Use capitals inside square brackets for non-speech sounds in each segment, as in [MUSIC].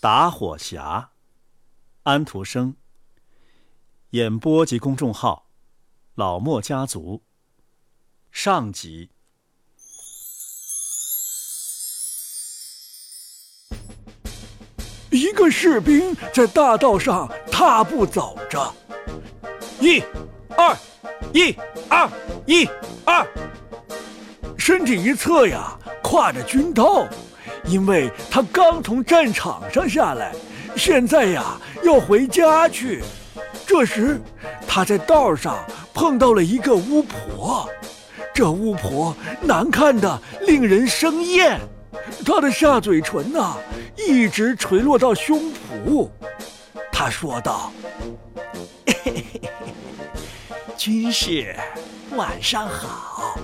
打火侠，安徒生。演播及公众号：老莫家族。上集。一个士兵在大道上踏步走着，一、二、一、二、一、二，身体一侧呀，挎着军刀。因为他刚从战场上下来，现在呀要回家去。这时，他在道上碰到了一个巫婆。这巫婆难看的令人生厌，她的下嘴唇呐一直垂落到胸脯。他说道：“ [LAUGHS] 军士，晚上好。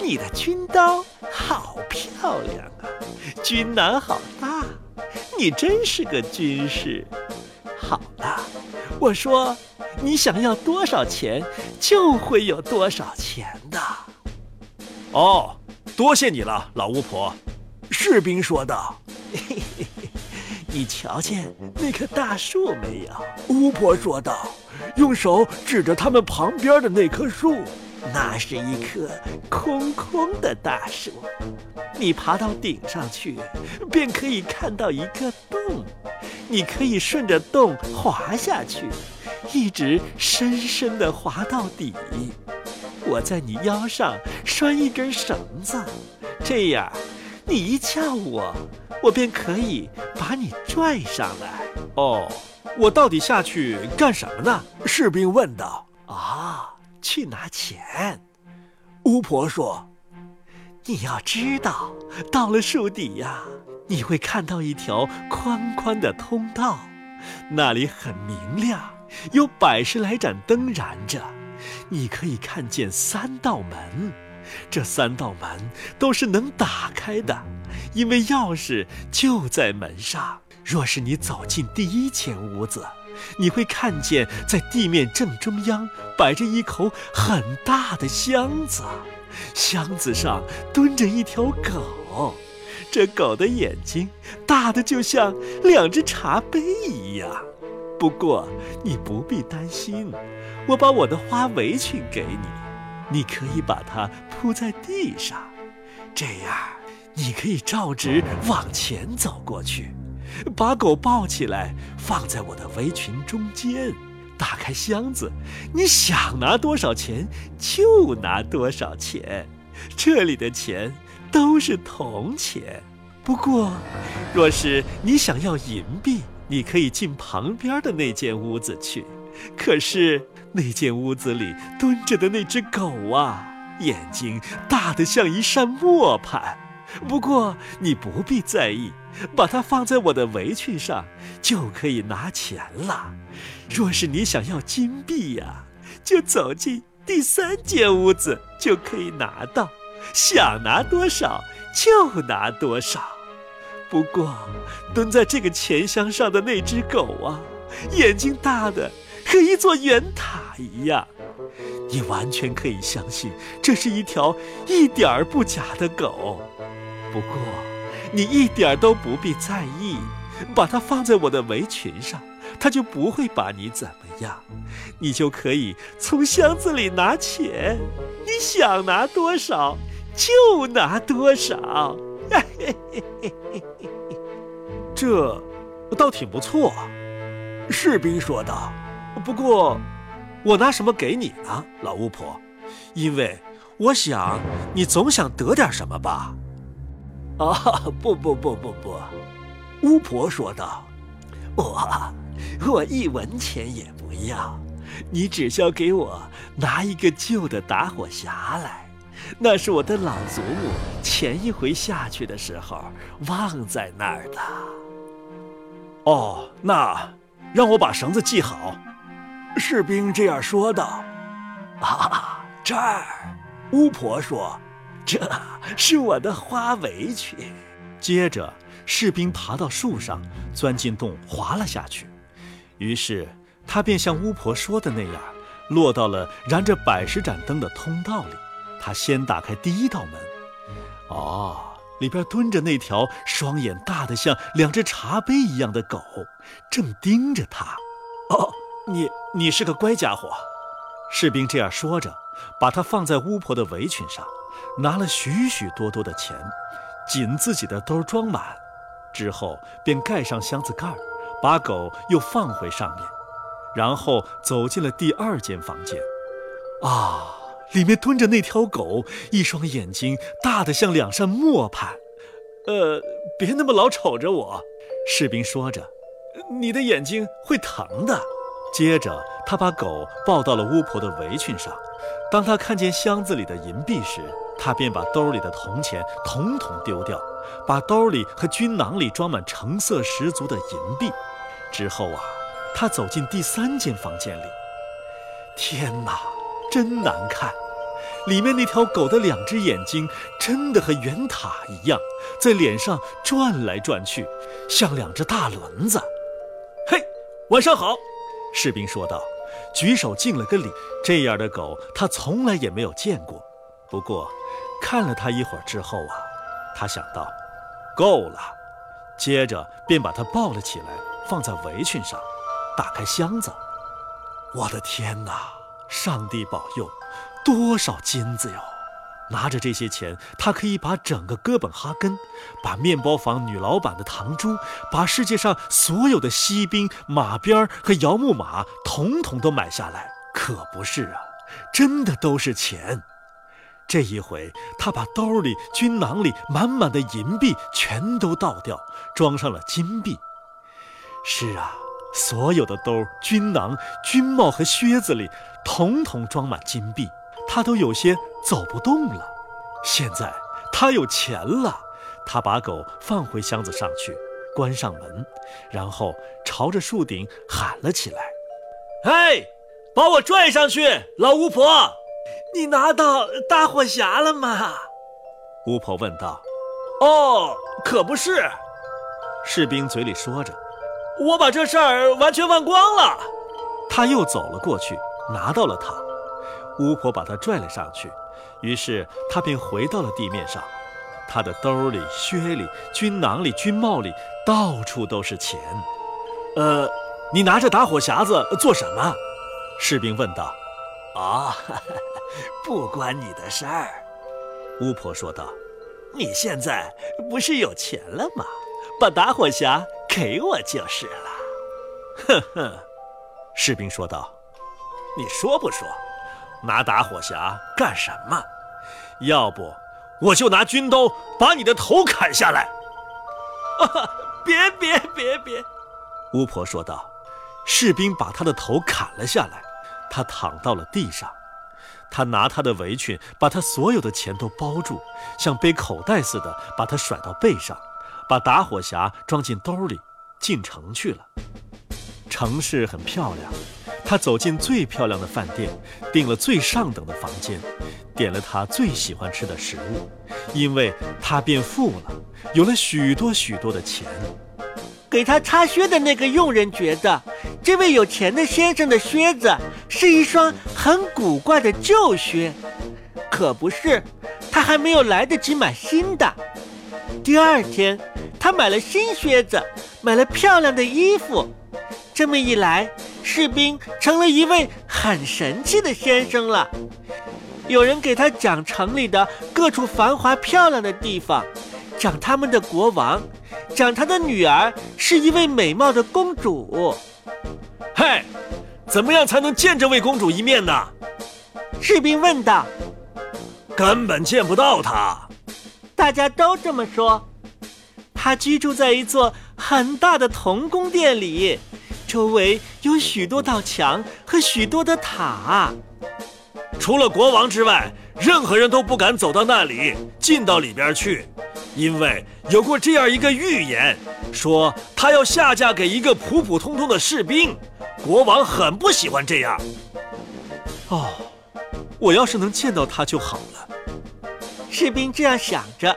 你的军刀好漂亮！” [LAUGHS] 军囊好大，你真是个军士。好了，我说，你想要多少钱，就会有多少钱的。哦，多谢你了，老巫婆。士兵说道。[LAUGHS] 你瞧见那棵大树没有？巫婆说道，用手指着他们旁边的那棵树。那是一棵空空的大树，你爬到顶上去，便可以看到一个洞。你可以顺着洞滑下去，一直深深的滑到底。我在你腰上拴一根绳子，这样，你一叫我，我便可以把你拽上来。哦，我到底下去干什么呢？士兵问道。啊。去拿钱，巫婆说：“你要知道，到了树底呀，你会看到一条宽宽的通道，那里很明亮，有百十来盏灯燃着。你可以看见三道门，这三道门都是能打开的，因为钥匙就在门上。若是你走进第一间屋子。”你会看见，在地面正中央摆着一口很大的箱子，箱子上蹲着一条狗，这狗的眼睛大的就像两只茶杯一样。不过你不必担心，我把我的花围裙给你，你可以把它铺在地上，这样你可以照直往前走过去。把狗抱起来，放在我的围裙中间，打开箱子，你想拿多少钱就拿多少钱，这里的钱都是铜钱。不过，若是你想要银币，你可以进旁边的那间屋子去。可是那间屋子里蹲着的那只狗啊，眼睛大得像一扇磨盘。不过你不必在意。把它放在我的围裙上，就可以拿钱了。若是你想要金币呀，就走进第三间屋子，就可以拿到。想拿多少就拿多少。不过，蹲在这个钱箱上的那只狗啊，眼睛大的和一座圆塔一样。你完全可以相信，这是一条一点儿不假的狗。不过。你一点都不必在意，把它放在我的围裙上，它就不会把你怎么样。你就可以从箱子里拿钱，你想拿多少就拿多少。这倒挺不错，士兵说道。不过，我拿什么给你呢，老巫婆？因为我想你总想得点什么吧。[LAUGHS] 啊，不不不不不，巫婆说道：“我我一文钱也不要，你只需要给我拿一个旧的打火匣来，那是我的老祖母前一回下去的时候忘在那儿的。”哦，那让我把绳子系好。士兵这样说道。啊，这儿，巫婆说。这是我的花围裙。接着，士兵爬到树上，钻进洞，滑了下去。于是，他便像巫婆说的那样，落到了燃着百十盏灯的通道里。他先打开第一道门。哦，里边蹲着那条双眼大得像两只茶杯一样的狗，正盯着他。哦，你你是个乖家伙。士兵这样说着，把它放在巫婆的围裙上，拿了许许多多的钱，紧自己的兜装满，之后便盖上箱子盖儿，把狗又放回上面，然后走进了第二间房间。啊！里面蹲着那条狗，一双眼睛大得像两扇磨盘。呃，别那么老瞅着我，士兵说着，你的眼睛会疼的。接着，他把狗抱到了巫婆的围裙上。当他看见箱子里的银币时，他便把兜里的铜钱统统丢掉，把兜里和军囊里装满成色十足的银币。之后啊，他走进第三间房间里。天哪！真难看，里面那条狗的两只眼睛真的和圆塔一样，在脸上转来转去，像两只大轮子。嘿，晚上好，士兵说道，举手敬了个礼。这样的狗他从来也没有见过。不过，看了他一会儿之后啊，他想到，够了，接着便把它抱了起来，放在围裙上，打开箱子。我的天哪！上帝保佑，多少金子哟！拿着这些钱，他可以把整个哥本哈根，把面包房女老板的堂珠，把世界上所有的锡兵、马鞭和摇木马，统统都买下来。可不是啊，真的都是钱。这一回，他把兜里、军囊里满满的银币全都倒掉，装上了金币。是啊。所有的兜、军囊、军帽和靴子里，统统装满金币，他都有些走不动了。现在他有钱了，他把狗放回箱子上去，关上门，然后朝着树顶喊了起来：“哎，把我拽上去，老巫婆！你拿到大火匣了吗？”巫婆问道。“哦，可不是。”士兵嘴里说着。我把这事儿完全忘光了。他又走了过去，拿到了它。巫婆把他拽了上去，于是他便回到了地面上。他的兜里、靴里、军囊里、军帽里，到处都是钱。呃，你拿着打火匣子做什么？士兵问道。啊哦，[LAUGHS] 不关你的事儿。巫婆说道。你现在不是有钱了吗？把打火匣。给我就是了，[LAUGHS] 哼哼，士兵说道：“你说不说，拿打火匣干什么？要不我就拿军刀把你的头砍下来。[LAUGHS] ”啊！别别别别！巫婆说道。士兵把他的头砍了下来，他躺到了地上。他拿他的围裙把他所有的钱都包住，像背口袋似的把他甩到背上，把打火匣装进兜里。进城去了。城市很漂亮，他走进最漂亮的饭店，订了最上等的房间，点了他最喜欢吃的食物，因为他变富了，有了许多许多的钱。给他擦靴的那个佣人觉得，这位有钱的先生的靴子是一双很古怪的旧靴，可不是，他还没有来得及买新的。第二天，他买了新靴子。买了漂亮的衣服，这么一来，士兵成了一位很神气的先生了。有人给他讲城里的各处繁华漂亮的地方，讲他们的国王，讲他的女儿是一位美貌的公主。嘿，怎么样才能见这位公主一面呢？士兵问道。根本见不到她。大家都这么说。她居住在一座。很大的铜宫殿里，周围有许多道墙和许多的塔。除了国王之外，任何人都不敢走到那里，进到里边去，因为有过这样一个预言，说他要下嫁给一个普普通通的士兵。国王很不喜欢这样。哦，我要是能见到他就好了。士兵这样想着。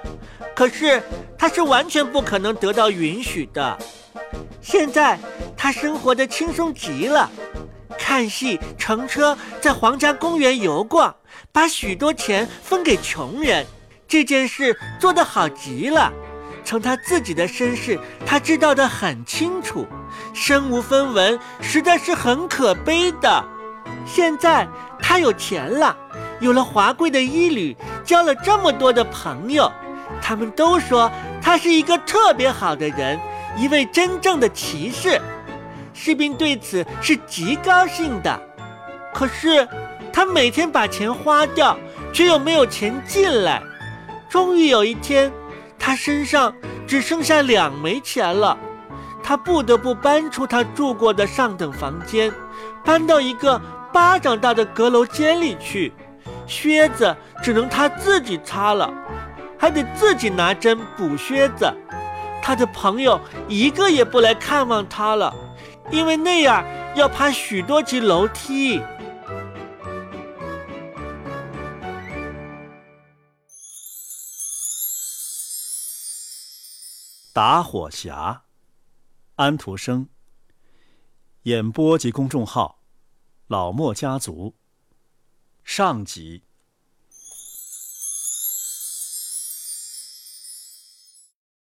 可是他是完全不可能得到允许的。现在他生活的轻松极了，看戏、乘车，在皇家公园游逛，把许多钱分给穷人，这件事做得好极了。从他自己的身世，他知道的很清楚，身无分文实在是很可悲的。现在他有钱了，有了华贵的衣履，交了这么多的朋友，他们都说他是一个特别好的人，一位真正的骑士。士兵对此是极高兴的。可是他每天把钱花掉，却又没有钱进来。终于有一天。他身上只剩下两枚钱了，他不得不搬出他住过的上等房间，搬到一个巴掌大的阁楼间里去。靴子只能他自己擦了，还得自己拿针补靴子。他的朋友一个也不来看望他了，因为那样要爬许多级楼梯。打火匣，安徒生。演播及公众号：老莫家族。上集。